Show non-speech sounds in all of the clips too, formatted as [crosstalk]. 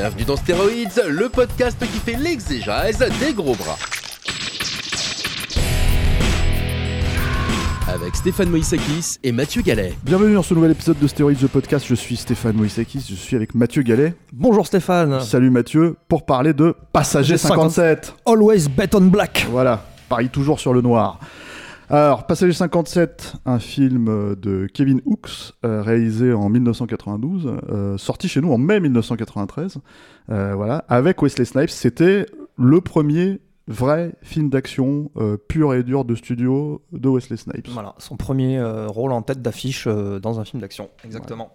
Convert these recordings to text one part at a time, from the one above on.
Bienvenue dans Stéroïdes, le podcast qui fait l'exégèse des gros bras. Avec Stéphane Moïsakis et Mathieu Gallet. Bienvenue dans ce nouvel épisode de Stéroïdes The Podcast. Je suis Stéphane Moïsakis, je suis avec Mathieu Gallet. Bonjour Stéphane. Salut Mathieu, pour parler de Passager 57. Always bet on black. Voilà, parie toujours sur le noir. Alors, Passager 57, un film euh, de Kevin Hooks, euh, réalisé en 1992, euh, sorti chez nous en mai 1993, euh, voilà, avec Wesley Snipes. C'était le premier vrai film d'action pur et dur de studio de Wesley Snipes. Voilà, son premier rôle en tête d'affiche dans un film d'action. Exactement.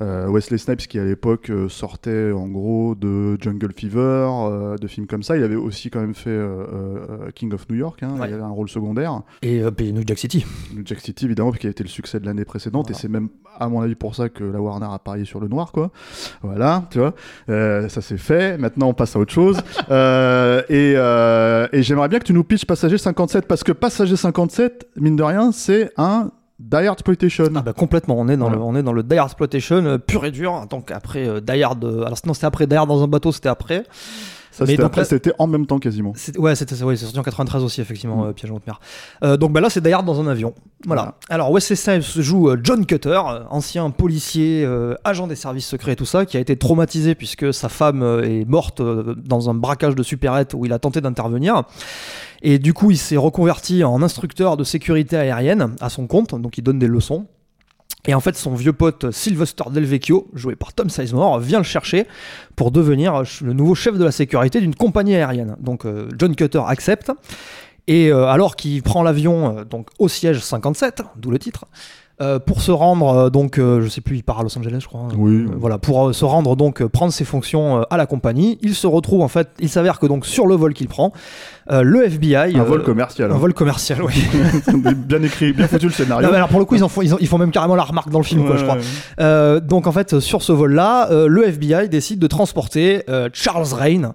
Wesley Snipes qui à l'époque euh, sortait en gros de Jungle Fever, euh, de films comme ça. Il avait aussi quand même fait euh, euh, King of New York, hein, Ouais. il avait un rôle secondaire. Et euh, New Jack City. New Jack City évidemment qui a été le succès de l'année précédente Voilà. et c'est même à mon avis pour ça que la Warner a parié sur le noir quoi. Voilà, tu vois, Euh, ça c'est fait. Maintenant on passe à autre chose. [laughs] Euh, et euh, et j'aimerais bien que tu nous pitches Passager 57 parce que Passager 57 mine de rien c'est un Die Hard Exploitation. Ah bah complètement, on est dans, Voilà. le, on est dans le Die Hard Exploitation euh, pur et dur. Donc après euh, Die Hard, euh, alors sinon c'était après Die Hard dans un bateau, c'était après. Ça mais donc après, c'était en même temps quasiment. C'est- Ouais, c'était ouais, sorti en 93 aussi, Mm. effectivement, euh, Piège en haute mer. Euh, donc bah là, c'est Die Hard dans un avion. Voilà. Voilà. Alors, Wesley Snipes joue euh, John Cutter, euh, ancien policier, euh, agent des services secrets et tout ça, qui a été traumatisé puisque sa femme est morte dans un braquage de supérette où il a tenté d'intervenir. Et du coup, il s'est reconverti en instructeur de sécurité aérienne à son compte, donc il donne des leçons. Et en fait, son vieux pote Sylvester Del Vecchio, joué par Tom Sizemore, vient le chercher pour devenir euh, le nouveau chef de la sécurité d'une compagnie aérienne. Donc euh, John Cutter accepte. Et euh, alors qu'il prend l'avion donc au siège 57, d'où le titre, euh, pour se rendre euh, donc euh, je sais plus, il part à Los Angeles, je crois. hein. Oui. Voilà, pour se rendre donc prendre ses fonctions à la compagnie, il se retrouve en fait, il s'avère que donc sur le vol qu'il prend, euh, le FBI, Un vol commercial. un hein. vol commercial, oui. [laughs] bien écrit, bien foutu le scénario. Non, mais alors pour le coup, ils, en font, ils, en- ils font même carrément la remarque dans le film, quoi, je crois. ouais. Euh, donc en fait, sur ce vol-là, euh, le FBI décide de transporter euh, Charles Rain,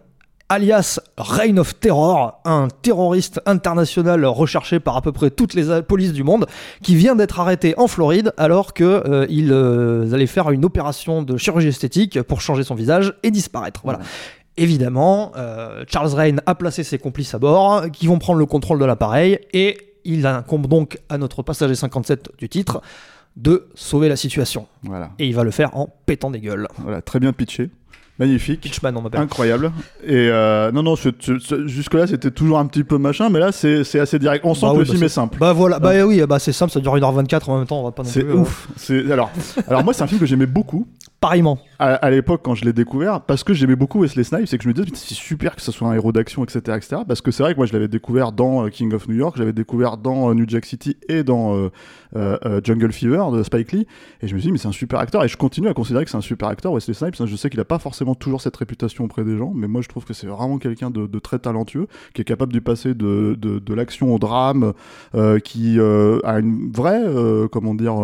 alias Reign of Terror, un terroriste international recherché par à peu près toutes les polices du monde, qui vient d'être arrêté en Floride alors que euh, euh, allait faire une opération de chirurgie esthétique pour changer son visage et disparaître. Voilà. Évidemment, euh, Charles Rain a placé ses complices à bord, qui vont prendre le contrôle de l'appareil, et il incombe donc à notre passager 57 du titre de sauver la situation. Voilà. Et il va le faire en pétant des gueules. Voilà, très bien pitché. Magnifique. Pitchman, on m'appelle. Incroyable. Et euh, non, non, jusque-là, c'était toujours un petit peu machin, mais là, c'est assez direct. On sent Bah que oui, le bah film est simple. Bah voilà, bah oui, bah c'est simple, ça dure 1h24 en même temps, on va pas non C'est plus. euh, ouf. C'est alors, alors moi, c'est un film que j'aimais beaucoup pareillement. à, à l'époque quand je l'ai découvert, parce que j'aimais beaucoup Wesley Snipes, c'est que je me disais c'est super que ce soit un héros d'action, etc., etc. Parce que c'est vrai que moi, je l'avais découvert dans euh, King of New York, je l'avais découvert dans euh, New Jack City et dans euh, Jungle Fever de Spike Lee, et je me suis dit mais c'est un super acteur, et je continue à considérer que c'est un super acteur Wesley Snipes. hein. Je sais qu'il a pas forcément toujours cette réputation auprès des gens, mais moi, je trouve que c'est vraiment quelqu'un de, de très talentueux, qui est capable de passer de, de, de l'action au drame, euh, qui a une vraie, comment dire.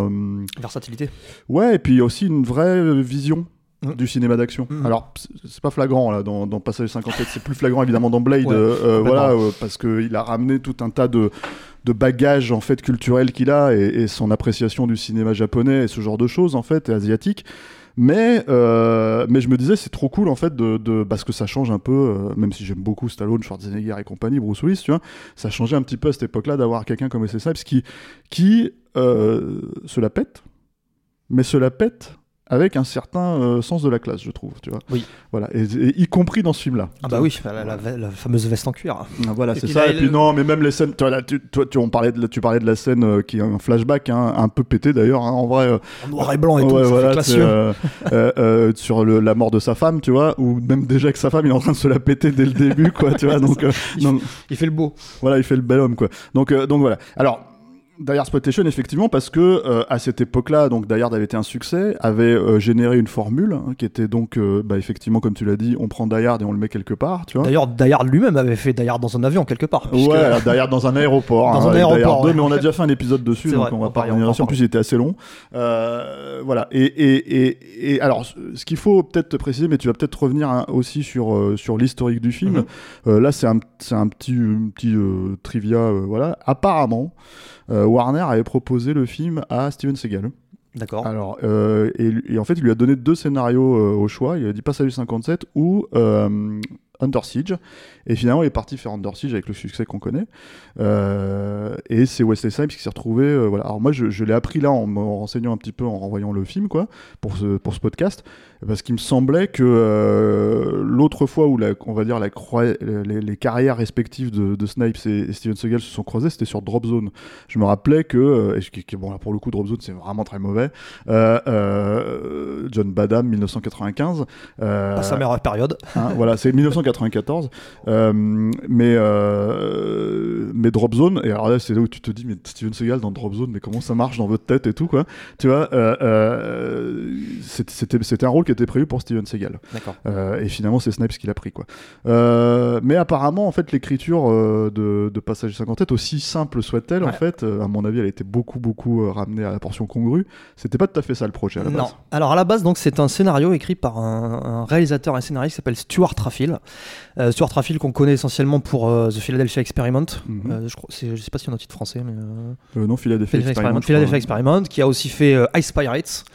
Versatilité. Ouais, et puis aussi une vraie vision Mm. du cinéma d'action. Mm. Alors, c'est- pas flagrant là dans, dans Passage 57, c'est plus flagrant évidemment dans Blade, Ouais, euh, euh, voilà, euh, parce qu'il a ramené tout un tas de, de bagages en fait culturels qu'il a et, et son appréciation du cinéma japonais et ce genre de choses en fait, et asiatique. Mais, euh, mais je me disais, c'est trop cool en fait, de, de, parce que ça change un peu, euh, même si j'aime beaucoup Stallone, Schwarzenegger et compagnie, Bruce Willis, tu vois, ça changeait un petit peu à cette époque-là d'avoir quelqu'un comme S.S. Snipes qui, qui euh, se la pète, mais se la pète avec un certain euh, sens de la classe, je trouve, tu vois. Oui. Voilà, et, et y compris dans ce film-là. Ah bah oui, la, la- la fameuse veste en cuir. Ah, Voilà, c'est ça. là, et puis non, mais même les scènes. Toi, là, tu, toi, tu, on parlait de, tu parlais de la scène euh, qui est un flashback, hein, un peu pété d'ailleurs. hein, en vrai, euh, En noir et blanc et tout, ouais, fait voilà, euh, euh, euh, sur le, la mort de sa femme, tu vois, ou même déjà que sa femme, il est en train de se la péter dès le début, quoi, tu vois. [laughs] Donc, euh, Il donc, Il fait le beau. voilà, il fait le bel homme, quoi. Donc, euh, donc voilà. Alors. Die Exploitation, effectivement, parce que euh, à cette époque-là, donc Die avait été un succès, avait euh, généré une formule hein, qui était donc, euh, bah, effectivement, comme tu l'as dit, on prend Die et on le met quelque part, tu vois. D'ailleurs, Die lui-même avait fait Die dans un avion quelque part. puisque- Ouais, Die dans un aéroport. [laughs] Dans hein, un aéroport, Hard 2, ouais. mais on a déjà fait un épisode dessus, donc vrai, on va pas revenir en dessus. En parler. plus, il était assez long. Voilà. Et, et, et, et alors, ce qu'il faut peut-être te préciser, mais tu vas peut-être revenir hein, aussi sur, sur l'historique du film. Mhm. Euh, là, c'est un, c'est un petit, petit trivia. voilà. Apparemment, Warner avait proposé le film à Steven Seagal. D'accord. Alors, euh, et, en fait, il lui a donné deux scénarios euh, au choix. Il a dit Passager 57 ou euh, Under Siege. Et finalement, il est parti faire Under Siege avec le succès qu'on connaît. Euh, et c'est Wesley Snipes qui s'est retrouvé. euh, voilà. Alors moi, je, je l'ai appris là en me renseignant un petit peu, en renvoyant le film, quoi, pour ce, pour ce podcast, parce qu'il me semblait que euh, l'autre fois où la, on va dire la les, les carrières respectives de, de Snipes et, et Steven Seagal se sont croisées, c'était sur Drop Zone. Je me rappelais que, euh, et bon là pour le coup Drop Zone c'est vraiment très mauvais. Euh, euh, John Badham 1995. Euh, Pas sa meilleure période. Hein, voilà, c'est 1994. Euh, mais, mais Drop Zone, et alors là, c'est là où tu te dis, mais Steven Seagal dans Drop Zone, mais comment ça marche dans votre tête et tout, quoi. Tu vois, c'était un rôle qui était prévu pour Steven Seagal. Euh, et finalement, c'est Snipes qui l'a pris, quoi. Euh, mais apparemment, en fait, l'écriture euh, de, de Passage 57, aussi simple soit-elle, en fait, à mon avis, elle a été beaucoup, beaucoup ramenée à la portion congrue. C'était pas tout à fait ça le projet à la Non. base. Alors à la base, donc c'est un scénario écrit par un, un réalisateur et scénariste qui s'appelle Stuart Traffill. Euh, Stuart Traffill qu'on connaît essentiellement pour The Philadelphia Experiment. Mhm. Je, crois, je sais pas si on a un titre français, mais non, Philadelphia Philadelphia Experiment. Philadelphia crois. Experiment, qui a aussi fait Ice Pirates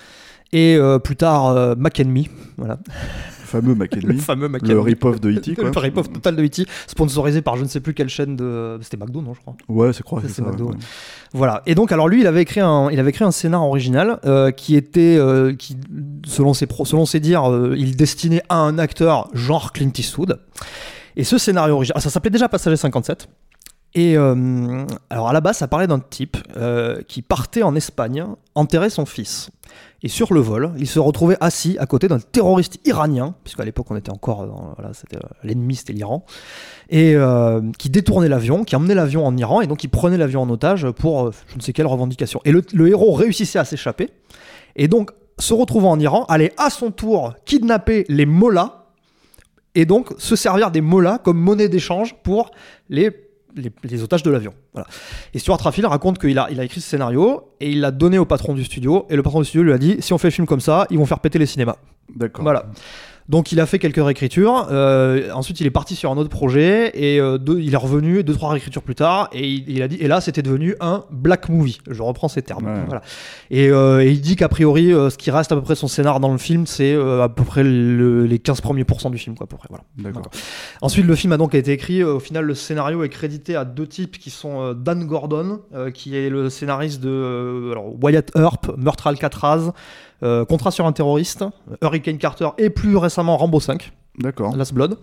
et euh, plus tard euh, Mac Me, voilà, Le fameux [laughs] le McKenny. fameux Mac le Me. rip-off de E.T. [laughs] quoi. Le rip-off total de E.T., sponsorisé par je ne sais plus quelle chaîne de. C'était McDo, non, je crois. Ouais, c'est Ça, c'est. McDo. ouais. Voilà. Et donc, alors lui, il avait écrit un, il avait écrit un scénar original euh, qui était, euh, qui, selon ses, pro- selon ses dires, il destinait à un acteur genre Clint Eastwood. Et ce scénario original, ah, ça s'appelait déjà Passager 57. Et euh, alors à la base, ça parlait d'un type euh, qui partait en Espagne enterrer son fils. Et sur le vol, il se retrouvait assis à côté d'un terroriste iranien, puisqu'à l'époque on était encore dans, euh, l'ennemi, c'était l'Iran, et euh, qui détournait l'avion, qui emmenait l'avion en Iran, et donc il prenait l'avion en otage pour euh, je ne sais quelle revendication. Et le, le héros réussissait à s'échapper, et donc se retrouvant en Iran, allait à son tour kidnapper les mollahs, et donc se servir des mollahs comme monnaie d'échange pour les, les, les otages de l'avion. Voilà. Et Stuart Traffill raconte qu'il a, il a écrit ce scénario, et il l'a donné au patron du studio, et le patron du studio lui a dit, si on fait le film comme ça, ils vont faire péter les cinémas. D'accord. Voilà. Donc il a fait quelques réécritures. euh, ensuite il est parti sur un autre projet et euh, deux- il est revenu deux trois réécritures plus tard et il, il a dit et là c'était devenu un black movie. Je reprends ces termes. Ouais. Voilà. Et, euh, et il dit qu'a priori euh, ce qui reste à peu près son scénar dans le film c'est euh, à peu près le- les 15 premiers pourcents du film quoi à peu près. Voilà. D'accord. Ensuite, le film a donc été écrit. euh, au final, le scénario est crédité à deux types qui sont Dan Gordon, euh, qui est le scénariste de euh, alors, Wyatt Earp, Meurtre Alcatraz, euh, Contrat sur un terroriste, Hurricane Carter et plus récemment Rambo 5. D'accord. Last Blood.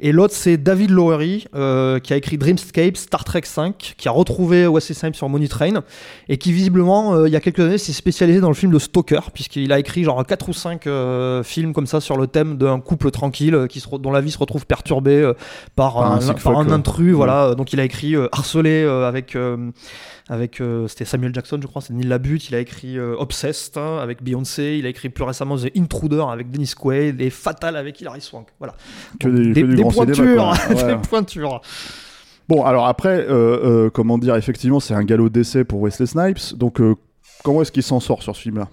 Et l'autre, c'est David Lowery, euh, qui a écrit Dreamscape, Star Trek 5, qui a retrouvé Wesley Snipes sur Money Train, et qui visiblement, euh, il y a quelques années, s'est spécialisé dans le film de Stalker, puisqu'il a écrit genre 4 ou 5 films comme ça sur le thème d'un couple tranquille qui se dont la vie se retrouve perturbée par, Par un par ouais. intrus. Voilà. Donc il a écrit Harcelé avec. Avec euh, c'était Samuel Jackson je crois c'est Neil Labute il a écrit euh, Obsessed hein, avec Beyoncé il a écrit plus récemment The Intruder avec Dennis Quaid et Fatal avec Hilary Swank voilà Que des- des, que pointures. [laughs] Ouais. des pointures. Bon, alors après, euh, comment dire, effectivement, c'est un galop d'essai pour Wesley Snipes. Donc, comment est-ce qu'il s'en sort sur ce film-là?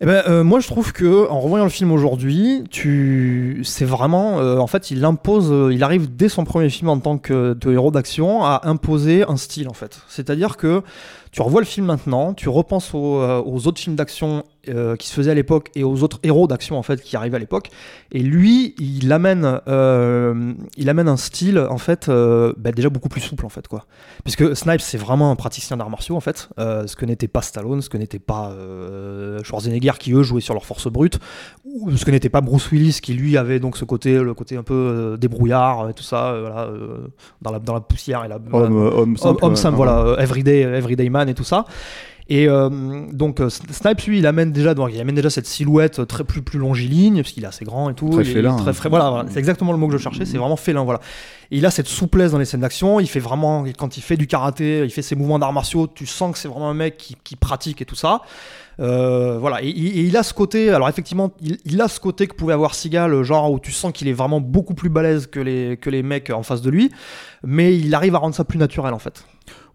Eh ben, euh, moi, je trouve que en revoyant le film aujourd'hui, tu, c'est vraiment, euh, en fait, il impose, euh, il arrive dès son premier film en tant que de héros d'action à imposer un style, en fait. C'est-à-dire que tu revois le film maintenant, tu repenses euh, aux autres films d'action euh, qui se faisaient à l'époque et aux autres héros d'action en fait qui arrivaient à l'époque. Et lui, il amène, euh, il amène un style en fait euh, bah, déjà beaucoup plus souple en fait quoi. Puisque Snipes c'est vraiment un praticien d'arts martiaux en fait, ce que n'était pas Stallone, ce que n'était pas Schwarzenegger qui eux jouaient sur leur force brute, ou ce que n'était pas Bruce Willis qui lui avait donc ce côté, le côté un peu débrouillard et tout ça, voilà, dans la dans la poussière et la Homme, homme simple. Homme ouais, simple, ouais. voilà, everyday, everyday man et tout ça. Et euh, donc euh, Snipes, lui, il amène déjà, donc, il amène déjà cette silhouette très plus plus longiligne parce qu'il est assez grand et tout. Très félin, très hein. frais- Voilà, voilà, c'est exactement le mot que je cherchais. C'est vraiment félin, voilà. Et il a cette souplesse dans les scènes d'action. Il fait vraiment, quand il fait du karaté, il fait ses mouvements d'arts martiaux. Tu sens que c'est vraiment un mec qui, qui pratique et tout ça. Euh, voilà, et, et il a ce côté, alors effectivement, il, il a ce côté que pouvait avoir Seagal, genre où tu sens qu'il est vraiment beaucoup plus balèze que les, que les mecs en face de lui, mais il arrive à rendre ça plus naturel en fait.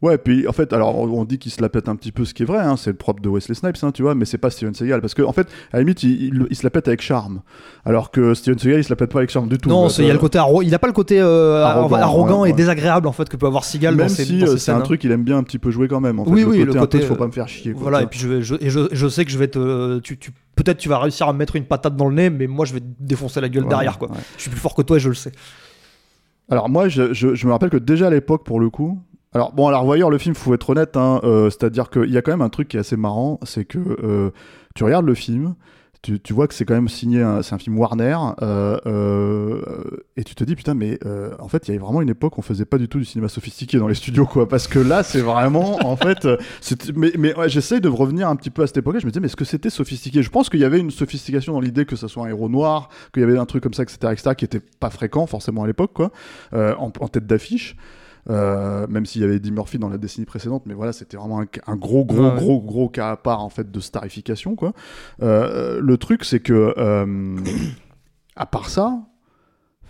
Ouais, puis en fait, alors on dit qu'il se la pète un petit peu, ce qui est vrai, hein, c'est le propre de Wesley Snipes, hein, tu vois, mais c'est pas Steven Seagal, parce que en fait, à la limite, il, il- il se la pète avec charme, alors que Steven Seagal, il se la pète pas avec charme du tout. non, Euh, il y a le côté arro- il a pas le côté euh, Arrogant, arrogant, ouais, et ouais. désagréable en fait que peut avoir Seagal Même dans ses, si euh, c'est un hein. truc qu'il aime bien un petit peu jouer quand même. En fait. Oui, le oui, côté le un peu, côté, faut pas euh, me faire chier. quoi, Voilà, et puis je, vais- je- et je, je sais que je vais te, tu, tu- peut-être tu vas réussir à me mettre une patate dans le nez, mais moi je vais te défoncer la gueule derrière quoi. Je suis plus fort que toi et je le sais. Alors moi, je, je- je me rappelle que déjà à l'époque, pour le coup, alors bon, alors voyeur, le film, faut être honnête, hein, euh, c'est-à-dire qu'il y a quand même un truc qui est assez marrant, c'est que euh, tu regardes le film, tu, vois que c'est quand même signé, c'est un film Warner, euh, et tu te dis putain, mais en fait, il y avait vraiment une époque où on faisait pas du tout du cinéma sophistiqué dans les studios, quoi, parce que là, c'est vraiment, en fait, mais, mais j'essaye de revenir un petit peu à cette époque-là. Je me disais, mais est-ce que c'était sophistiqué? Je pense qu'il y avait une sophistication dans l'idée que ça soit un héros noir, qu'il y avait un truc comme ça, etc., etc., qui était pas fréquent forcément à l'époque, quoi, en tête d'affiche. Euh, même s'il y avait Eddie Murphy dans la décennie précédente, mais voilà, c'était vraiment un, un gros, gros, Ouais, gros, gros cas à part en fait de starification, quoi. Euh, le truc, c'est que euh, à part ça,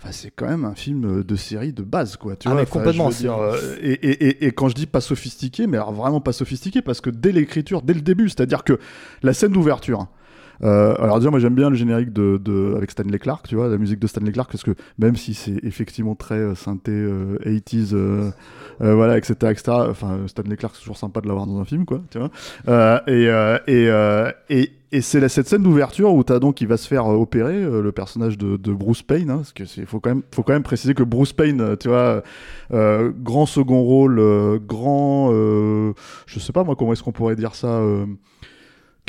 Enfin, c'est quand même un film de série de base, quoi. Tu Ah, vois, mais complètement, dire, euh, et, et quand je dis pas sophistiqué, mais alors vraiment pas sophistiqué, parce que dès l'écriture, dès le début, c'est-à-dire que la scène d'ouverture. Euh, alors déjà, moi j'aime bien le générique de, de avec Stanley Clark, tu vois, la musique de Stanley Clark, parce que même si c'est effectivement très euh, synthé euh, 80s, euh, voilà, etc., etc. Enfin, Stanley Clark, c'est toujours sympa de l'avoir dans un film, quoi, tu vois. Et, et, et, et c'est cette scène d'ouverture où t'as donc il va se faire opérer le personnage de, Bruce Payne, hein, parce que c'est faut quand même faut quand même préciser que Bruce Payne, tu vois, euh, grand second rôle, euh, grand, je sais pas moi comment est-ce qu'on pourrait dire ça.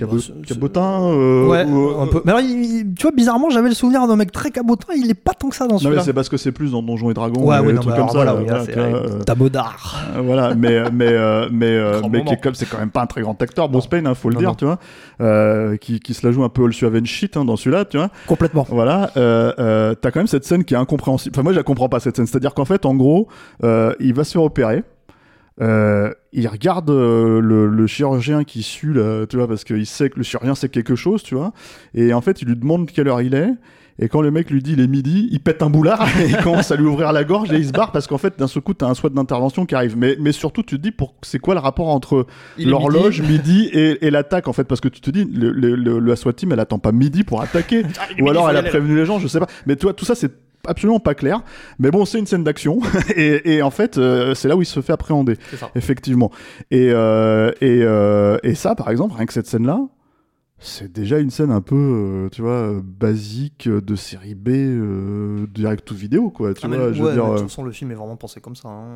Euh, cabotin euh, ouais, ou, euh, un peu. Mais alors, il- il- tu vois, bizarrement, j'avais le souvenir d'un mec très cabotin. Il est pas tant que ça dans non mais celui-là. c'est parce que c'est plus dans Donjons et Dragons Ouais, et ouais, des non, trucs mais comme alors, ça voilà, là, oui, là, c'est euh, euh, Tabodard. Euh, voilà, mais mais euh, mais euh, Grand mais qui moment. est comme c'est quand même pas un très grand acteur, Bruce Payne, hein, faut le Non, dire, non. tu vois, euh, qui, qui se la joue un peu all Suave shit hein, dans celui-là, tu vois. Complètement. Voilà, euh, euh, t'as quand même cette scène qui est incompréhensible. Enfin moi je la comprends pas cette scène, c'est-à-dire qu'en fait en gros, euh, il va se faire opérer. Euh, il regarde euh, le, le chirurgien qui sue, là, tu vois, parce qu'il sait que le chirurgien sait quelque chose, tu vois. Et en fait, il lui demande quelle heure il est. Et quand le mec lui dit il est midi, il pète un boulard [laughs] et il commence à lui ouvrir la gorge et il se barre parce qu'en fait, d'un seul coup, t'as un souhait d'intervention qui arrive. Mais, mais surtout, tu te dis pour c'est quoi le rapport entre l'horloge midi, et, et l'attaque en fait? Parce que tu te dis le, le, le- la SWAT team elle attend pas midi pour attaquer [laughs] ou alors elle a prévenu les gens je sais pas mais toi tout ça c'est absolument pas clair mais bon c'est une scène d'action [laughs] et, et en fait euh, c'est là où il se fait appréhender effectivement. Et et, euh, et ça par exemple rien que cette scène là c'est déjà une scène un peu, euh, tu vois, euh, basique de série B, euh, direct to vidéo, quoi. Tu Ah, mais vois, ouais, je veux dire. de toute façon, le film est vraiment pensé comme ça. hein.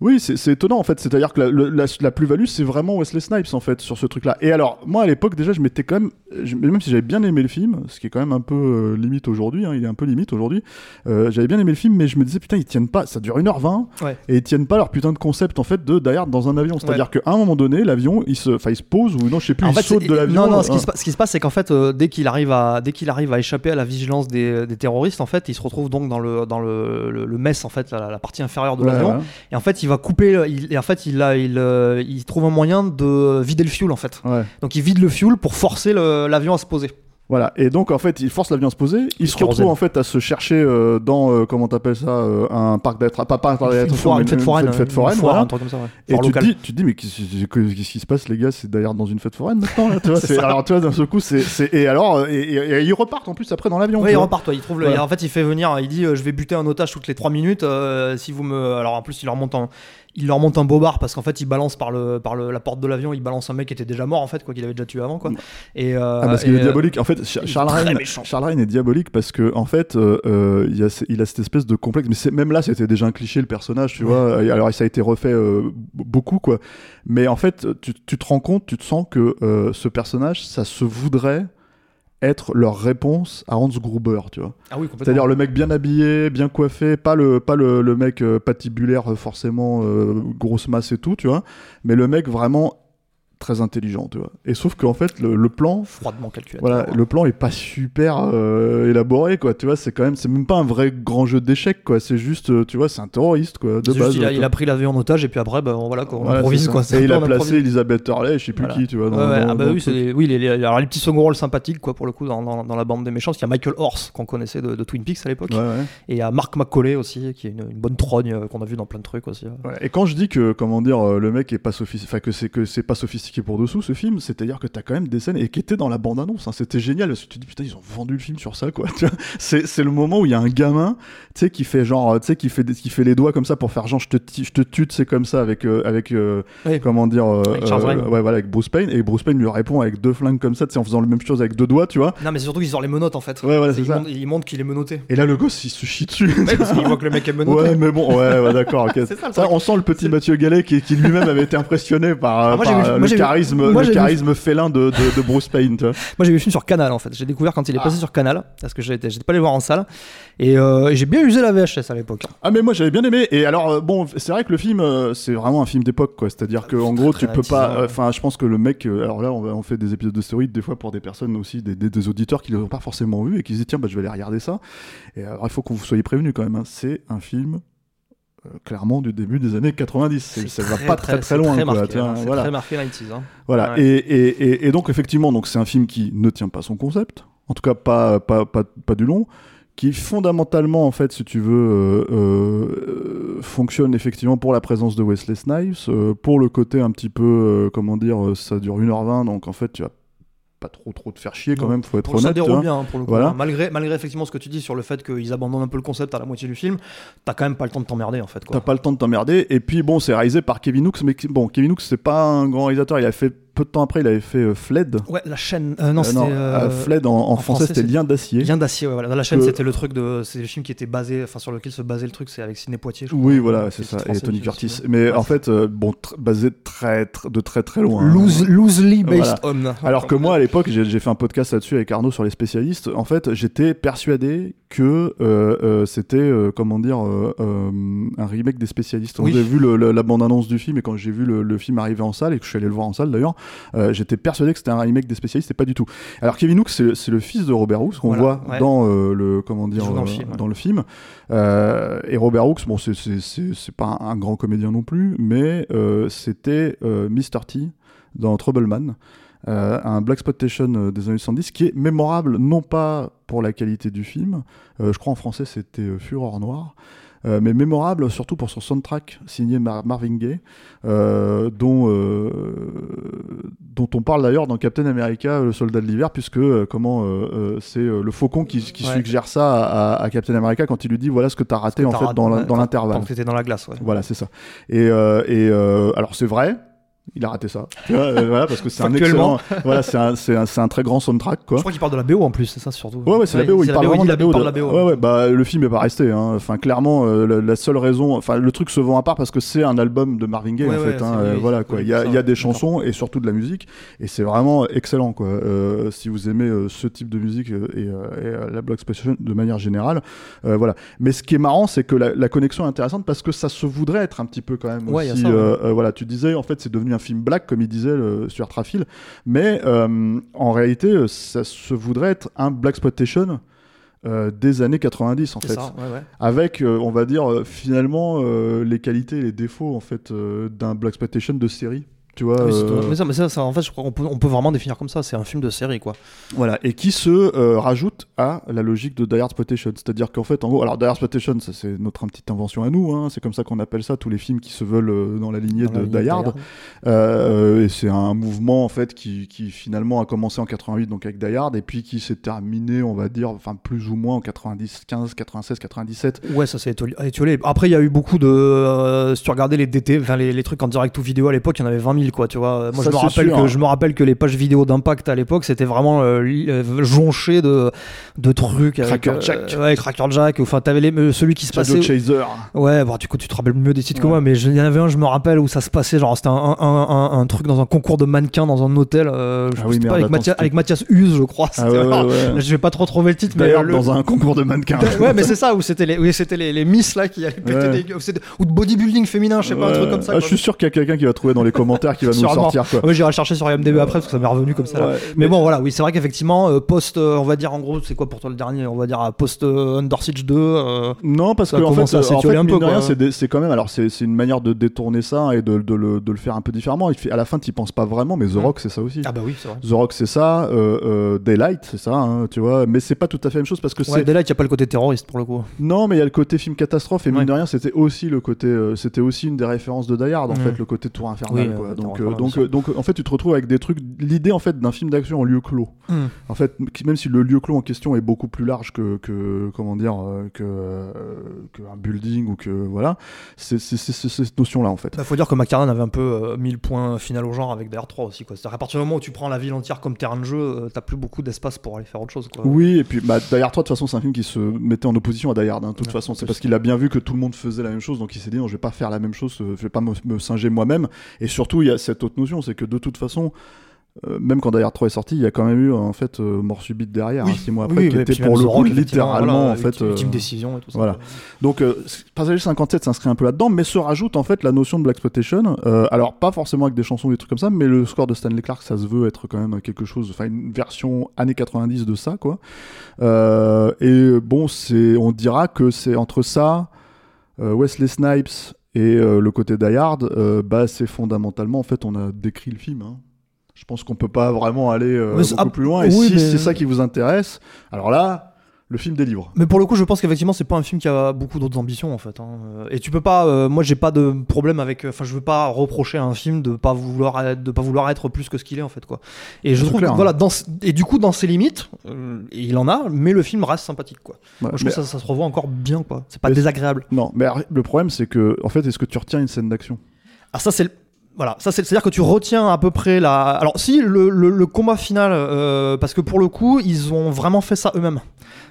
Oui, c'est étonnant en fait. C'est-à-dire que la, le- la- la plus-value, c'est vraiment Wesley Snipes en fait sur ce truc-là. Et alors, moi à l'époque déjà, je m'étais quand même, je- même si j'avais bien aimé le film, ce qui est quand même un peu euh, limite aujourd'hui, hein, il est un peu limite aujourd'hui. j'avais bien aimé le film, mais je me disais putain, ils tiennent pas. Ça dure 1h20 Ouais. et ils tiennent pas leur putain de concept en fait de derrière dans un avion. C'est-à-dire qu'à un moment donné, l'avion, il se, il se pose ou non, je sais plus, En il fait, saute de l'avion. Qui, se, ce qui se passe, c'est qu'en fait, euh, dès qu'il arrive à, dès qu'il arrive à échapper à la vigilance des, des terroristes, en fait, il se retrouve donc dans le, dans le, le, le mess, en fait, la, la partie inférieure de Ouais, l'avion. ouais. Et en fait, il va couper, il, et en fait, il, a, il, euh, il trouve un moyen de vider le fuel, en fait. Ouais. Donc, il vide le fuel pour forcer l'avion à se poser. Voilà, et donc en fait, il force l'avion à se poser, il se retrouve en fait à se chercher euh, dans, euh, comment t'appelles ça, euh, un parc d'attractions, pas, pas un parc Une, d'attractions, une fête foraine. une fête foraine, foire, voilà. un truc comme ça, ouais. Et tu te, dis, tu te dis, mais qu'est-ce qui se passe, les gars C'est d'ailleurs dans une fête foraine maintenant, là, tu vois [laughs] C'est. Alors, tu vois, d'un seul coup, c'est. Et alors, et, et- et ils repartent en plus après dans l'avion. Oui, tu il vois. repart, toi. Il trouve le- Voilà. En fait, il fait venir, il dit Je vais buter un otage toutes les 3 minutes. si vous me. Alors, en plus, il leur monte un. Il leur monte un bobard parce qu'en fait, il balance par, le, par le- la porte de l'avion, il balance un mec qui était déjà mort en fait, quoi, qu'il avait déjà tué avant, quoi. Et, euh, Ah, parce qu'il est euh, diabolique. En fait, Charles Ryan. Charles Ryan est diabolique parce que, en fait, euh, euh, il, a, il a cette espèce de complexe. Mais c'est- même là, c'était déjà un cliché, le personnage, tu vois. Et Alors, ça a été refait euh, beaucoup, quoi. Mais en fait, tu, tu te rends compte, tu te sens que euh, ce personnage, ça se voudrait être leur réponse à Hans Gruber, tu vois. Ah oui. C'est-à-dire le mec bien habillé, bien coiffé, pas le, pas le, le mec euh, patibulaire, forcément, euh, grosse masse et tout, tu vois, mais le mec vraiment très intelligent, tu vois. Et sauf qu'en fait, le, le plan, Froidement calculé. voilà, le plan est pas super euh, élaboré, quoi. Tu vois, c'est quand même, c'est même pas un vrai grand jeu d'échecs, quoi. C'est juste, euh, tu vois, c'est un terroriste, quoi, de juste, base. il, a, tu il a pris l'avion en otage et puis après, ben, voilà, quoi, on Voilà, improvise quoi. Et il a placé. Elisabeth Hurley, je sais plus Voilà. qui, tu vois. Dans, Ouais, ouais, dans- ah bah dans oui, le truc. c'est- oui, les, les- alors les petits second rôles sympathiques quoi pour le coup dans, la bande des méchants, parce qu'il y a Michael Horse qu'on connaissait de, de Twin Peaks à l'époque, Ouais, et il y a Mark McCauley aussi qui est une, une bonne trogne euh, qu'on a vu dans plein de trucs aussi. euh. Et quand je dis que comment dire euh, le mec est pas sophistiqué, enfin que c'est pas sophistiqué pour dessous ce film, c'est-à-dire que t'as quand même des scènes et qui étaient dans la bande annonce. C'était génial parce que tu te dis putain ils ont vendu le film sur ça quoi. [laughs] C'est c'est le moment où il y a un gamin, tu sais qui fait genre tu sais qui fait qui fait les doigts comme ça pour faire genre je te je te tue, c'est comme ça avec euh, avec euh, Ouais. comment dire euh, Avec euh, ouais voilà avec Bruce Payne et Bruce Payne lui répond avec deux flingues comme ça, tu sais en faisant la même chose avec deux doigts, tu vois. Non mais c'est surtout qu'ils ont les menottes en fait. Ouais voilà C'est- ça. montre, il montre qu'il est menotté. Et là le gosse il se chie dessus. Ouais, parce qu'il voit que le mec est menotté. Ouais, mais bon, ouais, ouais, d'accord. ok. [laughs] C'est ça, on sent le petit Mathieu Gallet qui, qui lui-même avait été impressionné par, Ah, moi, par, le charisme, moi, le vu- charisme félin de, de, de Bruce Payne. tu vois. Moi j'ai vu le film sur Canal en fait. J'ai découvert quand il est Ah. passé sur Canal parce que j'étais j'étais pas allé voir en salle et, euh, j'ai bien usé la VHS à l'époque. Ah, mais moi j'avais bien aimé. Et alors, euh, bon, c'est vrai que le film, euh, c'est vraiment un film d'époque, quoi. C'est-à-dire que, en gros, tu peux pas. Enfin, je pense que le mec. euh, alors là, on, va- on fait des épisodes de stéroïdes des fois pour des personnes aussi, des, des, des auditeurs qui ne l'ont pas forcément vu et qui se disent tiens, bah, je vais aller regarder ça. Et alors, il faut que vous soyez prévenus quand même. hein. C'est un film. Euh, clairement du début des années 90 C'est- ça va pas très très, loin très quoi, marqué, vois, hein, voilà. très marqué 90s. hein. Voilà. Ouais. Et, et, et, et donc, effectivement, donc c'est un film qui ne tient pas son concept. En tout cas, pas, pas, pas, pas du long. Qui fondamentalement, en fait, si tu veux, euh, euh, fonctionne effectivement pour la présence de Wesley Snipes, euh, pour le côté un petit peu, comment dire, ça dure 1h20, donc en fait, tu vas pas trop trop te faire chier quand Non. même, faut être ça honnête. tu déroule bien hein, pour le coup. Voilà. hein. Malgré, malgré effectivement ce que tu dis sur le fait qu'ils abandonnent un peu le concept à la moitié du film, t'as quand même pas le temps de t'emmerder en fait. T'as pas le temps de t'emmerder. Et puis bon, c'est réalisé par Kevin Hooks, mais bon, Kevin Hooks, c'est pas un grand réalisateur. Il a fait peu de temps après, il avait fait euh, Fled. Ouais, la chaîne. euh, non, Euh, c'était. euh, euh, Fled en, en en français, c'était Lien d'acier. Lien d'acier, ouais, voilà. Dans la chaîne, Que- c'était le truc de. C'est le film qui était basé, enfin sur lequel se basait le truc, c'est avec Sidney Poitier. je crois. Oui, voilà, c'est ça. Et Tony Curtis. Mais en fait, bon, tr- basé très, tr- de très très loin. Loose- loosely based Voilà. on. Alors que moi, à l'époque, j'ai j'ai fait un podcast là-dessus avec Arnaud sur les spécialistes. En fait, j'étais persuadé que euh, euh, c'était, euh, comment dire, un remake des spécialistes. Oui. j'ai vu le- le- la bande-annonce du film et quand j'ai vu le, le film arriver en salle et que je suis allé le voir en salle d'ailleurs, j'étais persuadé que c'était un remake des spécialistes et pas du tout. Alors Kevin Hooks, c'est le fils de Robert Hooks qu'on Voilà, voit ouais. dans le, comment dire, dans le film, dans et Robert Hooks, bon, c'est- pas un, un grand comédien non plus, mais c'était Mr. T dans Troubleman. Euh, un Black Spotation euh, des années 70 qui est mémorable non pas pour la qualité du film, euh, je crois en français c'était euh, Fureur Noire, euh, mais mémorable surtout pour son soundtrack signé Mar- Marvin Gaye, euh, dont, euh, dont on parle d'ailleurs dans Captain America, le soldat de l'hiver, puisque comment c'est le faucon qui, qui Ouais. suggère ça à, à Captain America quand il lui dit voilà ce que t'as raté que en t'as fait raté, dans l'intervalle. Quand t'étais dans la glace, ouais. Voilà, c'est ça. Et, et alors c'est vrai, il a raté ça. Tu vois, euh, voilà, parce que c'est un excellent. voilà, c'est un, un, un très grand soundtrack, quoi. Je crois qu'il parle de la BO en plus, c'est ça surtout. Ouais, ouais, c'est la BO. Il parle vraiment de la BO. de la BO. Ouais, ouais, bah le film est pas resté. Hein. Enfin, clairement, euh, la, la seule raison, enfin, le truc se vend à part parce que c'est un album de Marvin Gaye en fait. hein. Euh, voilà quoi. Il y a, il y a des chansons et surtout de la musique et c'est vraiment excellent quoi. Si vous aimez ce type de musique et, et, la Black Exploitation de manière générale, voilà. Mais ce qui est marrant, c'est que la, la connexion est intéressante parce que ça se voudrait être un petit peu quand même Ouais, il y a aussi. voilà, tu disais en fait c'est devenu un film black comme il disait le, sur Trafil, mais euh, en réalité euh, ça se voudrait être un black exploitation euh, des années 90 en fait, ça, ouais, ouais. avec euh, on va dire euh, finalement les qualités et les défauts en fait d'un black exploitation de série. Tu vois, Oui, euh, Mais ça, mais ça, ça, en fait, je crois qu'on peut, on peut vraiment définir comme ça. C'est un film de série, quoi. voilà, et qui se euh, rajoute à la logique de Die Hard Exploitation. C'est-à-dire qu'en fait, en gros, alors Die Hard Exploitation, ça, c'est notre petite invention à nous, hein, c'est comme ça qu'on appelle ça, tous les films qui se veulent euh, dans la lignée Dans la de lignée Die Hard. Et c'est un mouvement en fait qui, qui finalement a commencé en 88 donc avec Die Hard et puis qui s'est terminé on va dire enfin plus ou moins en 90 15 96 97 Ouais, ça s'est étiolé. Après, il y a eu beaucoup de. si tu regardais les DT, enfin les, les trucs en direct ou vidéo à l'époque, il y en avait 20 000, quoi. Tu vois. Moi, Ça, je me rappelle sûr, que hein. je me rappelle que les pages vidéo d'impact à l'époque, c'était vraiment euh, euh, jonché de de trucs. avec, Cracker euh, Jack. ouais, Cracker Jack. Enfin, t'avais les, euh, celui qui se passait. Chaser Ouais, bon, du coup, tu te rappelles mieux des titres que moi, mais il y en avait un, je me rappelle, où ça se passait, genre, c'était un, un, un, un truc dans un concours de mannequins dans un hôtel, euh, je Ah sais pas, avec, attends, avec Mathias Huse, je crois. ah ouais. Je vais pas trop trouver le titre, mais. le- dans un concours de mannequins [laughs] ouais, mais c'est ça, où c'était les, c'était les, les miss là qui allaient péter des ou de bodybuilding féminin, je sais pas, un truc comme ça. Ah, je suis sûr qu'il y a quelqu'un qui va trouver dans les commentaires qu'il va nous le Sûrement. sortir. Quoi. Ouais, j'irai le chercher sur IMDb après parce que ça m'est revenu comme ça. là. Ouais, Mais bon, voilà, oui, c'est vrai qu'effectivement, euh, post, euh, on va dire en gros, c'est quoi pour toi le dernier? On va dire à post euh, Under Siege 2. euh, Non, parce que en fait, euh, en fait, un peu, c'est quand même. Alors, c'est c'est une manière de détourner ça et de, de le, de le faire un peu différemment. Il fait, à la fin, tu penses pas vraiment, mais The. Rock, c'est ça aussi. Ah bah oui, c'est vrai. The Rock, c'est ça. euh, euh, Daylight, c'est ça, hein, tu vois. Mais c'est pas tout à fait la même chose parce que Ouais, là, il a pas le côté terroriste pour le coup. Non, mais il y a le côté film catastrophe et mine de rien, c'était aussi le côté, euh, c'était aussi une des références de Die Hard en fait, le côté tour infernal. Euh, donc, euh, donc, euh, donc, en fait, tu te retrouves avec des trucs. L'idée en fait d'un film d'action en lieu clos. Mm. En fait, qui- même si le lieu clos en question est beaucoup plus large que, que comment dire, euh, que euh, qu'un building ou que voilà, c'est c'est- c'est- c'est cette notion-là en fait. Bah, faut dire que McTiernan avait un peu euh, mis le point final au genre avec DR 3 aussi. quoi. C'est-à-dire qu'à partir du moment où tu prends la ville entière comme terrain de jeu, euh, t'as plus beaucoup d'espace pour aller faire autre chose. Quoi. Oui, et puis bah, Die Hard 3, de toute façon, c'est un film qui se mettait en opposition à Die Hard. hein, de toute Ouais, façon, c'est parce qu'il a bien vu que tout le monde faisait la même chose, donc il s'est dit non, je vais pas faire la même chose, euh, je vais pas me, me singer moi-même. Et surtout, il y a cette autre notion, c'est que de toute façon, euh, même quand Die Hard 3 est sorti, il y a quand même eu en fait euh, mort subite derrière, Oui. hein, six mois après, Oui, qui était pour le coup littéralement voilà, en fait. ultime euh, décision et tout ça. voilà. Donc, euh, Passager 57 s'inscrit un peu là-dedans, mais se rajoute en fait la notion de Black Exploitation. Alors, pas forcément avec des chansons ou des trucs comme ça, mais le score de Stanley Clark, ça se veut être quand même quelque chose, enfin une version années 90 de ça, quoi. Et bon, c'est, on dira que c'est entre ça, Wesley Snipes et euh, le côté Die Hard, euh, bah, c'est fondamentalement, en fait, on a décrit le film. hein. Je pense qu'on peut pas vraiment aller euh, beaucoup ah, plus loin. Et oui, si mais- c'est ça qui vous intéresse, alors là, le film délivre. Mais pour le coup, je pense qu'effectivement, c'est pas un film qui a beaucoup d'autres ambitions en fait. hein. Euh, Et tu peux pas. euh, moi, j'ai pas de problème avec. Enfin, je veux pas reprocher à un film de pas vouloir être, de pas vouloir être plus que ce qu'il est en fait quoi. Et je trouve clair, que, hein. voilà dans ce- et du coup dans ses limites, euh, il en a, mais le film reste sympathique quoi. Ouais, Moi, je mais- trouve que ça, ça se revoit encore bien quoi. C'est pas Mais- désagréable. Non, mais le problème, c'est que, en fait, est-ce que tu retiens une scène d'action? Ah ça c'est le- voilà, ça c'est c'est à dire que tu retiens à peu près la. Alors si le, le- le combat final, euh, parce que pour le coup ils ont vraiment fait ça eux-mêmes.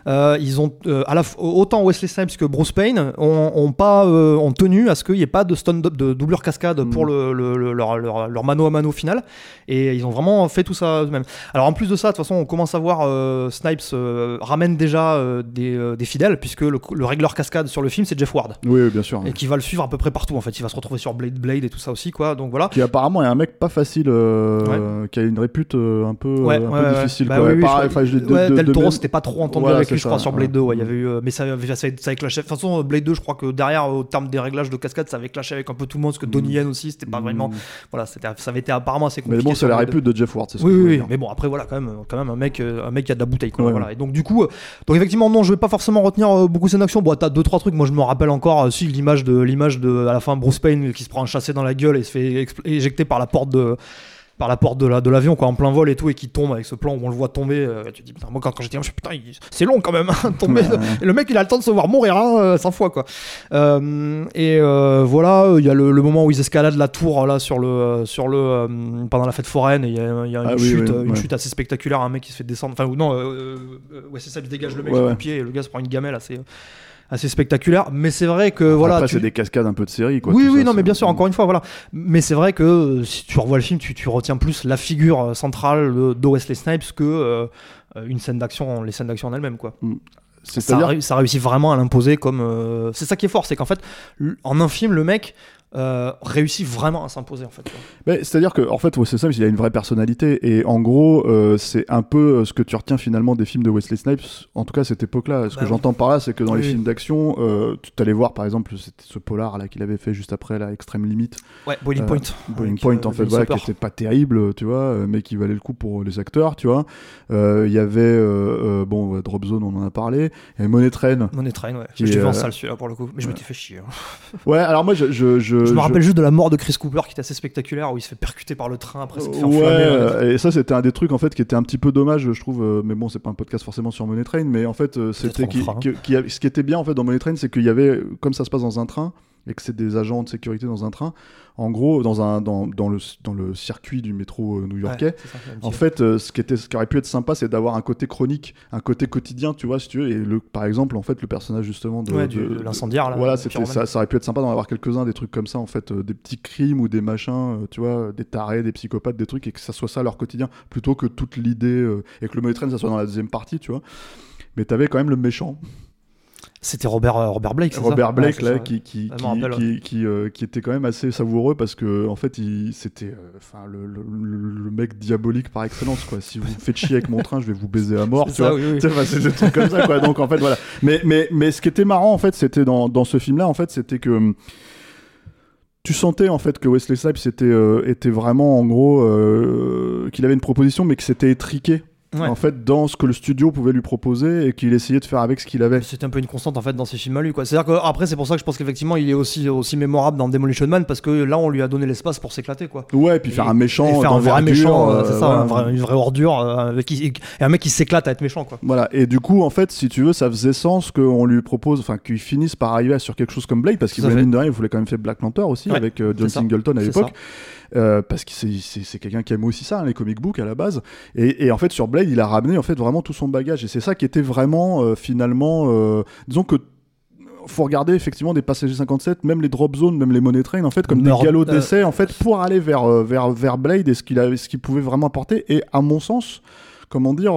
Euh, ils ont euh, à la autant Wesley Snipes que Bruce Payne ont, ont pas euh, ont tenu à ce qu'il n'y ait pas de stun de doublure cascade Mm. pour le, le- le- leur, leur, leur mano à mano final et ils ont vraiment fait tout ça eux-mêmes. Alors en plus de ça, de toute façon, on commence à voir euh, Snipes euh, ramène déjà euh, des, des fidèles puisque le, le régleur cascade sur le film c'est Jeff Ward Oui, oui, bien sûr. et qui va le suivre à peu près partout en fait. Il va se retrouver sur Blade Blade et tout ça aussi quoi. Donc voilà. Qui apparemment est un mec pas facile, euh, qui a une répute un peu, Ouais, un peu ouais, ouais. difficile. Bah quoi. oui, oui, Pareil, je crois- enfin, je- de- ouais, de- Del de Toro même- c'était pas trop entendu Voilà, avec je crois sur Blade ouais. 2 ouais, il y avait eu euh, mais ça ça, ça avait clashé. De toute façon Blade 2 je crois que derrière au terme des réglages de cascade ça avait clashé avec un peu tout le monde parce que Donnie Yen aussi c'était pas vraiment Mm. voilà ça avait été apparemment assez Mais compliqué bon, sur c'est la Blade 2. répute de Jeff Ward, c'est ce oui, oui, mais bon après voilà quand même quand même un mec euh, un mec qui a de la bouteille quoi voilà. et donc du coup euh, donc effectivement non je vais pas forcément retenir euh, beaucoup scènes d'action bon t'as deux trois trucs. Moi je me rappelle encore euh, si l'image de l'image de à la fin Bruce Payne qui se prend un chassé dans la gueule et se fait éjecter par la porte de par la porte de la- de l'avion quoi en plein vol et tout et qui tombe avec ce plan où on le voit tomber euh, tu te dis putain moi quand, quand j'étais je putain c'est long quand même hein, tomber Ouais, ouais. et le mec il a le temps de se voir mourir hein, euh, 100 fois quoi Euh, et euh, voilà il y a le, le moment où ils escaladent la tour là sur le sur le euh, pendant la fête foraine et il y a, il y a une Ah chute oui, euh, une ouais. chute assez spectaculaire un mec qui se fait descendre enfin ou non euh, euh, ouais c'est ça il dégage le mec du ouais. pied et le gars se prend une gamelle assez assez spectaculaire mais c'est vrai que voilà Après, tu- c'est des cascades un peu de série, quoi. oui, oui, ça, non, mais bien sûr, encore une fois, voilà. Mais c'est vrai que euh, si tu revois le film, tu, tu retiens plus la figure euh, centrale de, de Wesley Snipes que euh, euh, une scène d'action, les scènes d'action en elles-mêmes, quoi. Ça, C'est-à-dire ré- ça réussit vraiment à l'imposer comme. euh, C'est ça qui est fort, c'est qu'en fait, en un film, le mec euh, réussit vraiment à s'imposer, en fait. c'est-à-dire que en fait, Wesley Snipes, il a une vraie personnalité et en gros, euh, c'est un peu euh, ce que tu retiens finalement des films de Wesley Snipes. En tout cas, à cette époque-là, ce Bah que oui. j'entends par là, c'est que dans les films d'action, euh, tu allais voir par exemple c'était ce polar là qu'il avait fait juste après la Extreme Limit, Ouais, Boiling Euh, Point. Boiling Avec, Point en fait, voilà, qui était pas terrible, tu vois, mais qui valait le coup pour les acteurs, tu vois. Il y avait bon Drop Zone, on en a parlé. Avait Money Train. Money Train, ouais. Qui je l'ai vu en salle celui-là pour le coup, mais je m'étais fait chier. hein. Ouais, alors moi je je je, Je me rappelle juste de la mort de Chris Cooper qui était assez spectaculaire où il se fait percuter par le train après se fait Ouais, et ça c'était un des trucs en fait qui était un petit peu dommage, je trouve. euh, mais bon, c'est pas un podcast forcément sur Money Train, mais en fait, euh, c'était qui, ce qui était bien en fait dans Money Train, c'est qu'il y avait, comme ça se passe dans un train, et que c'est des agents de sécurité dans un train. En gros, dans un dans, dans le dans le circuit du métro euh, new-yorkais. Ouais, En fait, euh, ce qui était, ce qui aurait pu être sympa, c'est d'avoir un côté chronique, un côté quotidien, tu vois, si tu veux. Et le, par exemple, en fait, le personnage justement de, Ouais, de- de l'incendiaire, là, Voilà, c'était ça, ça aurait pu être sympa d'en avoir quelques-uns, des trucs comme ça, en fait, euh, des petits crimes ou des machins, euh, tu vois, des tarés, des psychopathes, des trucs, et que ça soit ça leur quotidien, plutôt que toute l'idée et que le Money Train, ça soit dans la deuxième partie, tu vois. Mais t'avais quand même le méchant. C'était Robert, euh, Robert Blake, c'est ça Robert Blake Ouais, là ça. qui qui Ouais, qui, rappelle, qui, qui, euh, qui était quand même assez savoureux parce que en fait il c'était euh, enfin le, le, le- le mec diabolique par excellence quoi. Si vous me faites chier avec mon train je vais vous baiser à mort C'est tu ça, vois oui, oui. C'est des trucs comme ça quoi. Donc en fait voilà. Mais mais mais ce qui était marrant en fait c'était dans dans ce film là en fait c'était que hum, tu sentais en fait que Wesley Snipes était, euh, était vraiment en gros euh, qu'il avait une proposition mais que c'était étriqué Ouais. en fait dans ce que le studio pouvait lui proposer et qu'il essayait de faire avec ce qu'il avait. C'était un peu une constante en fait dans ses films à lui quoi. C'est-à-dire que après c'est pour ça que je pense qu'effectivement il est aussi aussi mémorable dans Demolition Man parce que là on lui a donné l'espace pour s'éclater quoi. Ouais, et puis faire un méchant faire un vrai méchant, euh, euh, c'est ça, voilà. un vrai- une vraie ordure euh, qui- et un mec qui s'éclate à être méchant quoi. Voilà, et du coup, en fait, si tu veux, ça faisait sens qu'on lui propose, enfin, qu'il finisse par arriver sur quelque chose comme Blade, parce qu'il voulait, fait. mine de rien, il voulait quand même faire Black Panther aussi, Ouais, avec euh, John. Singleton à l'époque. Euh, parce que c'est- quelqu'un qui aime aussi ça, hein, les comic books à la base. Et, et en fait, sur Blade, il a ramené en fait vraiment tout son bagage. Et c'est ça qui était vraiment, euh, finalement, euh, disons que faut regarder effectivement des passagers 57, même les drop zones, même les money train, en fait, comme des galops d'essai, en fait, pour aller vers, vers, vers Blade et ce qu'il ce qu'il pouvait vraiment apporter. Et à mon sens, comment dire,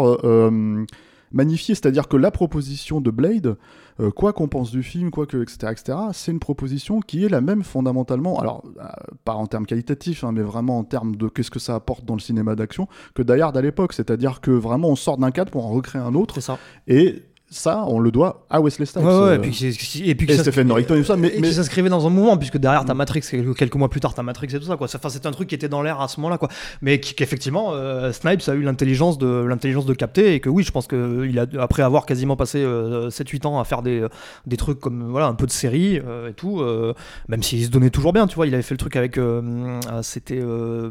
magnifié, c'est-à-dire que la proposition de Blade, euh, quoi qu'on pense du film, quoi que, etc., etc., c'est une proposition qui est la même fondamentalement, alors euh, pas en termes qualitatifs, hein, mais vraiment en termes de qu'est-ce que ça apporte dans le cinéma d'action, que Die Hard à l'époque, c'est-à-dire que vraiment on sort d'un cadre pour en recréer un autre, C'est ça. et ça, on le doit à Wesley Snipes. Ouais, ouais, euh, et puis, et puis Stephen Norrington et tout ça, mais, mais s'inscrivait dans un mouvement puisque derrière t'as Matrix quelques mois plus tard t'as Matrix et tout ça quoi enfin c'est un truc qui était dans l'air à ce moment-là quoi mais qu'effectivement euh, Snipes a eu l'intelligence de l'intelligence de capter et que oui je pense que il a après avoir quasiment passé 7-8 ans à faire des, des trucs comme voilà un peu de série euh, et tout euh, même s'il se donnait toujours bien tu vois il avait fait le truc avec euh, euh, c'était euh,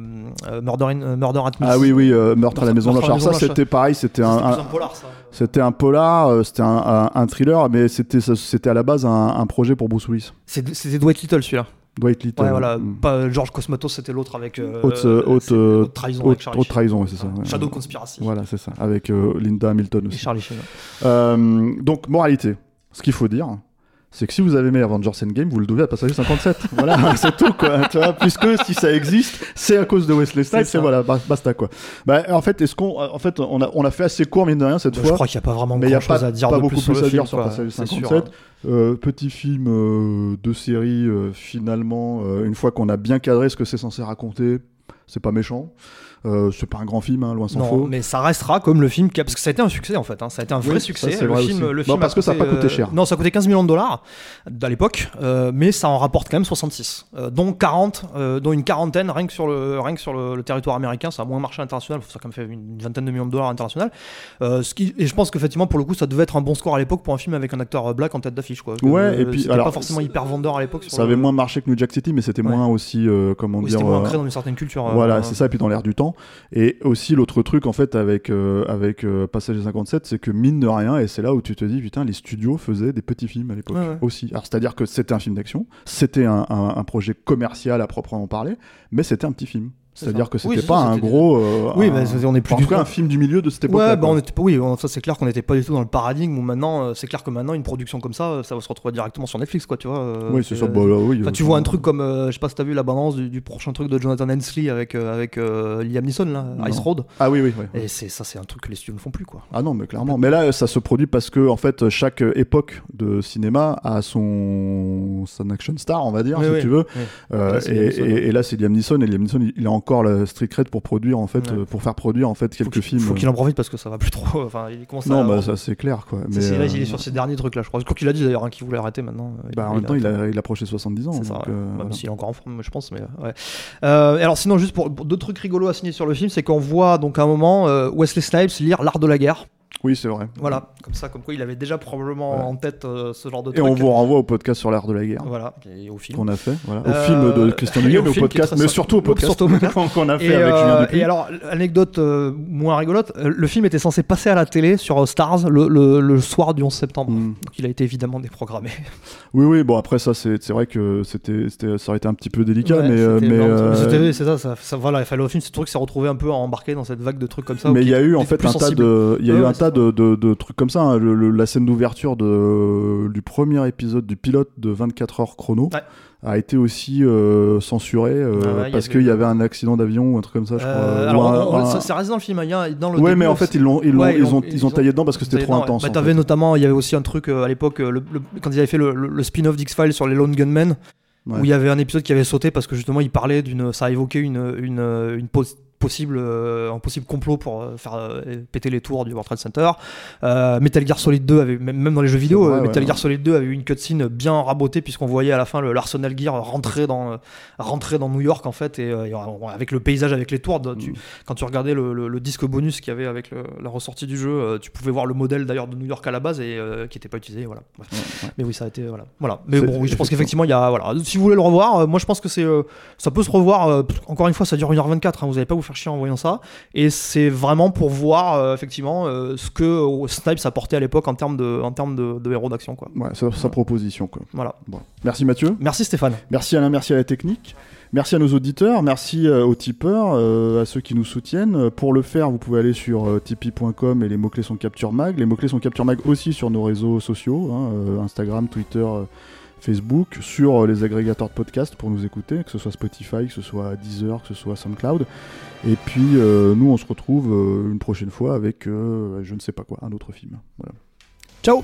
euh, Murder, in- euh, Murder at Miss ah oui, oui, euh, Meurtre à la Maison Blanche. Alors ça, c'était pareil, c'était un, un- polar ça c'était un polar, euh, c'était un, un- un thriller, mais c'était c'était à la base un, un projet pour Bruce Willis. C'était Dwight Little celui-là Dwight Little. ouais voilà Mm. pas George Cosmatos c'était l'autre avec euh, Haute, euh, haute, euh, haute trahison Haute, trahison, c'est ça. ouais. Shadow Conspiracy Voilà, c'est ça. Avec euh, Linda Hamilton et aussi. Charlie Sheen Euh, donc, moralité. Ce qu'il faut dire, c'est que si vous avez aimé Avengers Endgame, vous le devez à Passager 57. [laughs] voilà, [laughs] c'est tout, quoi. Tu vois, puisque si ça existe, c'est à cause de Wesley Snipes, et voilà, ba- basta, quoi. Bah, en fait, est-ce qu'on, en fait, on a, on a fait assez court, mine de rien, cette Bah, fois. je crois qu'il n'y a pas vraiment mais il n'y a grand chose pas, à dire pas de beaucoup plus sur, le à film, dire sur. Passager C'est 57. sûr. Euh, petit film euh, de série, euh, finalement, une fois qu'on a bien cadré ce que c'est censé raconter, c'est pas méchant. Euh, c'est pas un grand film, hein, loin s'en Non, faut. mais ça restera comme le film qui a... parce que ça a été un succès en fait. hein. Ça a été un vrai Oui, succès. ça, le vrai film, le film parce que ça a pas coûté euh, cher. Non, ça a coûté 15 millions de dollars à l'époque, euh, mais ça en rapporte quand même 66, euh, dont 40, euh, dont une quarantaine rien que sur le rien que sur le, le territoire américain. Ça a moins marché international. Ça a quand même fait une vingtaine de millions de dollars international. Euh, ce qui... et je pense qu'effectivement pour le coup ça devait être un bon score à l'époque pour un film avec un acteur euh, black en tête d'affiche quoi. Ouais, Euh, et puis, alors, pas forcément hyper vendeur à l'époque. Ça le- avait moins marché que New Jack City, mais c'était Ouais. moins aussi, euh, comment Oui, dire. c'était moins euh, ancré dans une certaine culture. euh, Voilà, euh, c'est ça, et puis dans l'air du temps. Et aussi, l'autre truc, en fait, avec, euh, avec euh, Passager 57, c'est que mine de rien, et c'est là où tu te dis, putain, les studios faisaient des petits films à l'époque Ouais, ouais. aussi. Alors, c'est-à-dire que c'était un film d'action, c'était un, un- un projet commercial à proprement parler, mais c'était un petit film. C'est C'est-à-dire que Oui, c'était c'est pas ça, un gros. euh, Oui, bah, on est plus en du tout cas, un film du milieu de cette époque. Ouais, bah on était pas, oui, on- ça c'est clair qu'on n'était pas du tout dans le paradigme où maintenant, euh, c'est clair que maintenant une production comme ça, euh, ça va se retrouver directement sur Netflix, quoi, tu vois. euh, Oui, c'est ça. Bah, là, oui, Enfin, tu vois un truc comme, euh, je sais pas si t'as vu la balance du, du prochain truc de Jonathan Hensley avec, avec Liam Neeson, là, Non. Ice Road. Ah oui, oui, oui. Et c'est, ça, c'est un truc que les studios ne font plus, quoi. Ah non, mais clairement. Mais là, ça se produit parce que, en fait, chaque époque de cinéma a son, son action star, on va dire, Oui, si oui. tu veux. Oui. Et, là, c'est Liam Neeson. Et Liam Neeson, il, il a encore la street cred pour produire, en fait, Ouais. euh, pour faire produire, en fait, Faut quelques qu'il- films. Faut qu'il en profite parce que ça va plus trop. Enfin, il commence Non, à. bah, ça, c'est clair, quoi. Mais, là, euh, il est sur ses derniers trucs, là, je crois. Je crois qu'il a dit d'ailleurs hein, qu'il voulait arrêter maintenant. bah, en même temps, il, a, il approchait 70 ans. C'est ça, euh, Même voilà. s'il est encore en forme, je pense. Mais ouais. Euh, alors, sinon, juste pour, pour deux trucs rigolos à signer sur le film, c'est qu'on voit donc à un moment euh, Wesley Snipes lire L'Art de la guerre. Oui, c'est vrai. Voilà, comme ça, comme quoi il avait déjà probablement en tête euh, ce genre de Et truc. on vous renvoie au podcast sur l'art de la guerre. Voilà, et au film. Qu'on a fait, voilà. au Euh, film de Christian et Duguay, [laughs] au mais au podcast, mais surtout au podcast [laughs] qu'on a fait Et, avec euh, Julien Dupuis. et alors, anecdote euh, moins rigolote, euh, le film était censé passer à la télé sur euh, Stars le, le- le soir du 11 septembre. Mm. Donc il a été évidemment déprogrammé. Oui, oui, bon, après, ça, c'est c'est vrai que c'était, c'était- ça aurait été un petit peu délicat, Ouais, mais. euh, c'était mais, euh, c'est ça, ça, ça- voilà, il fallait au film, ce truc s'est retrouvé un peu embarqué dans cette vague de trucs comme ça. mais il y a eu en fait un tas de, il y a Ouais, eu ouais, un tas de, de, de trucs comme ça. hein. Le- le- la scène d'ouverture du premier épisode du pilote de 24 heures chrono Ouais. a été aussi euh, censuré euh, Ah ouais, parce avait- qu'il y avait un accident d'avion ou un truc comme ça, je crois. Euh, alors, un- un- ça, dans le film. hein. Il y a- dans le Ouais, début, mais en fait, ils, l'ont, ils, Ouais, ils, ont, ils ont taillé dedans parce que c'était trop intense. bah, en t'avais fait. notamment, il y avait aussi un truc euh, à l'époque, euh, le- le- quand ils avaient fait le, spin-off d'X-Files sur les Lone Gunmen, Ouais. où il y avait un épisode qui avait sauté parce que justement il parlait d'une. Ça a évoqué une, une, une possible, euh, un possible complot pour euh, faire euh, péter les tours du World Trade Center. Euh, Metal Gear Solid 2 avait, même dans les jeux vidéo, vrai, euh, Metal ouais. Gear Solid 2 avait eu une cutscene bien rabotée puisqu'on voyait à la fin l'Arsenal Gear rentrer dans, euh, rentrer dans New York en fait et, euh, et, euh, avec le paysage avec les tours. tu- Mm. quand tu regardais le, le- le disque bonus qu'il y avait avec le- la ressortie du jeu, euh, tu pouvais voir le modèle d'ailleurs de New York à la base et euh, qui n'était pas utilisé. Voilà. Bref. Ouais, ouais. Mais oui, ça a été voilà. Voilà. Mais bon, oui, je pense effectivement. qu'effectivement il y a voilà. Si vous voulez le revoir, euh, moi je pense que c'est euh, ça peut se revoir. euh, encore une fois, ça dure 1h24. hein, vous n'allez pas vous faire chier en voyant ça. Et c'est vraiment pour voir euh, effectivement euh, ce que euh, Snipes apportait à l'époque en termes de en termes de, de héros d'action quoi. Ouais, sa, sa proposition. Quoi. Voilà. Bon. Merci Mathieu. Merci Stéphane. Merci Alain, merci à la technique. Merci à nos auditeurs, merci aux tipeurs, euh, à ceux qui nous soutiennent. Pour le faire, vous pouvez aller sur euh, tipeee.com et les mots-clés sont Capture Mag. Les mots-clés sont Capture Mag aussi sur nos réseaux sociaux, hein, euh, Instagram, Twitter, Facebook, sur euh, les agrégateurs de podcasts pour nous écouter, que ce soit Spotify, que ce soit Deezer, que ce soit SoundCloud. Et puis, euh, nous, on se retrouve euh, une prochaine fois avec, je ne sais pas quoi, un autre film. Voilà. Ciao.